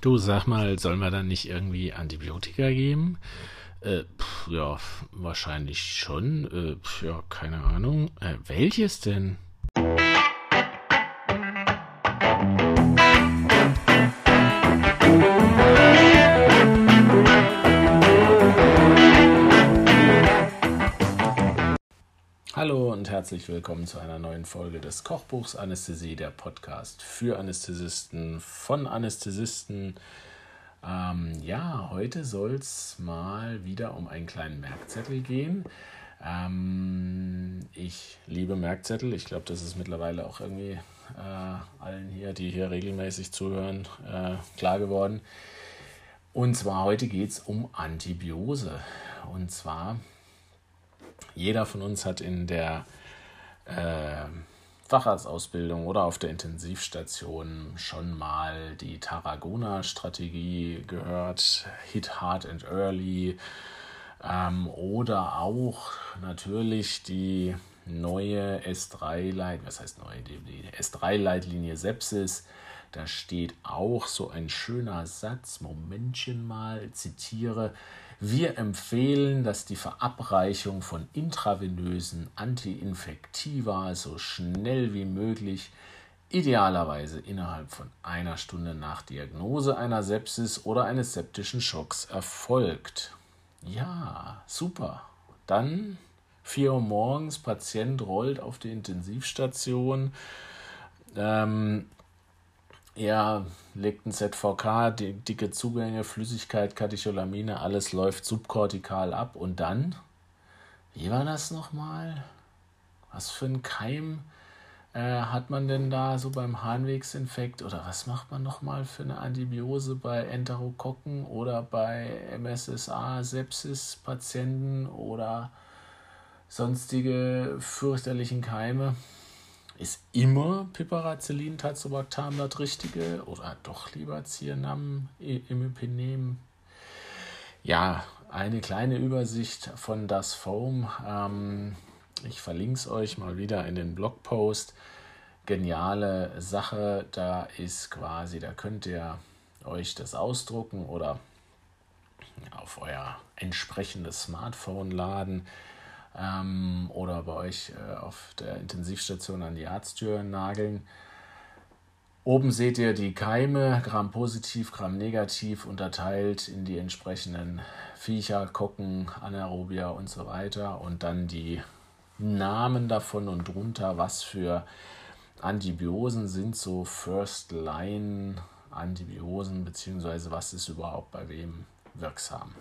Du sag mal, sollen wir dann nicht irgendwie Antibiotika geben? Äh, pff, ja, wahrscheinlich schon. Äh, pff, ja, keine Ahnung. Äh, welches denn? Herzlich willkommen zu einer neuen Folge des Kochbuchs Anästhesie, der Podcast für Anästhesisten von Anästhesisten. Ähm, ja, heute soll es mal wieder um einen kleinen Merkzettel gehen. Ähm, ich liebe Merkzettel. Ich glaube, das ist mittlerweile auch irgendwie äh, allen hier, die hier regelmäßig zuhören, äh, klar geworden. Und zwar heute geht es um Antibiose. Und zwar jeder von uns hat in der äh, Facharztausbildung oder auf der Intensivstation schon mal die Tarragona-Strategie gehört, Hit Hard and Early ähm, oder auch natürlich die neue S3-Leitlinie, was heißt neue, die, die S3-Leitlinie Sepsis. Da steht auch so ein schöner Satz, Momentchen mal, zitiere, wir empfehlen, dass die Verabreichung von intravenösen Antiinfektiva so schnell wie möglich, idealerweise innerhalb von einer Stunde nach Diagnose einer Sepsis oder eines septischen Schocks erfolgt. Ja, super. Dann 4 Uhr morgens, Patient rollt auf die Intensivstation. Ähm, er legt ein ZVK, die, dicke Zugänge, Flüssigkeit, Katecholamine, alles läuft subkortikal ab. Und dann, wie war das nochmal? Was für ein Keim äh, hat man denn da so beim Harnwegsinfekt? Oder was macht man nochmal für eine Antibiose bei Enterokokken oder bei MSSA, Sepsis-Patienten oder sonstige fürchterlichen Keime? Ist immer Piperacillin, Tazobactam das Richtige? Oder doch lieber Cyanam, Imipenem? Ja, eine kleine Übersicht von das Foam. Ähm, ich verlinke es euch mal wieder in den Blogpost. Geniale Sache, da ist quasi, da könnt ihr euch das ausdrucken oder auf euer entsprechendes Smartphone laden ähm, oder bei euch äh, auf der Intensivstation an die Arzttür nageln. Oben seht ihr die Keime, Gramm positiv, Gramm negativ, unterteilt in die entsprechenden Viecher, Kocken, Anaerobia und so weiter. Und dann die Namen davon und drunter, was für Antibiosen sind so First Line Antibiosen, beziehungsweise was ist überhaupt bei wem wirksam.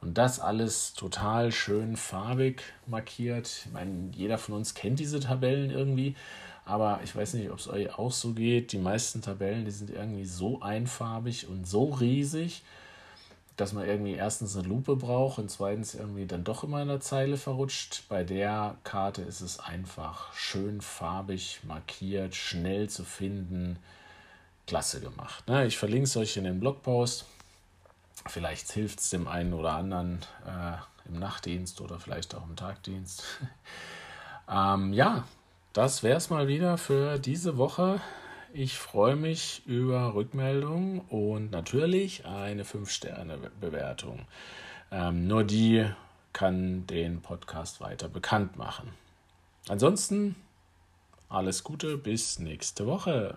Und das alles total schön farbig markiert. Ich meine, jeder von uns kennt diese Tabellen irgendwie, aber ich weiß nicht, ob es euch auch so geht. Die meisten Tabellen, die sind irgendwie so einfarbig und so riesig, dass man irgendwie erstens eine Lupe braucht und zweitens irgendwie dann doch immer in der Zeile verrutscht. Bei der Karte ist es einfach schön farbig markiert, schnell zu finden. Klasse gemacht. Ne? Ich verlinke es euch in den Blogpost. Vielleicht hilft es dem einen oder anderen äh, im Nachtdienst oder vielleicht auch im Tagdienst. ähm, ja, das wäre es mal wieder für diese Woche. Ich freue mich über Rückmeldungen und natürlich eine 5-Sterne-Bewertung. Ähm, nur die kann den Podcast weiter bekannt machen. Ansonsten alles Gute, bis nächste Woche.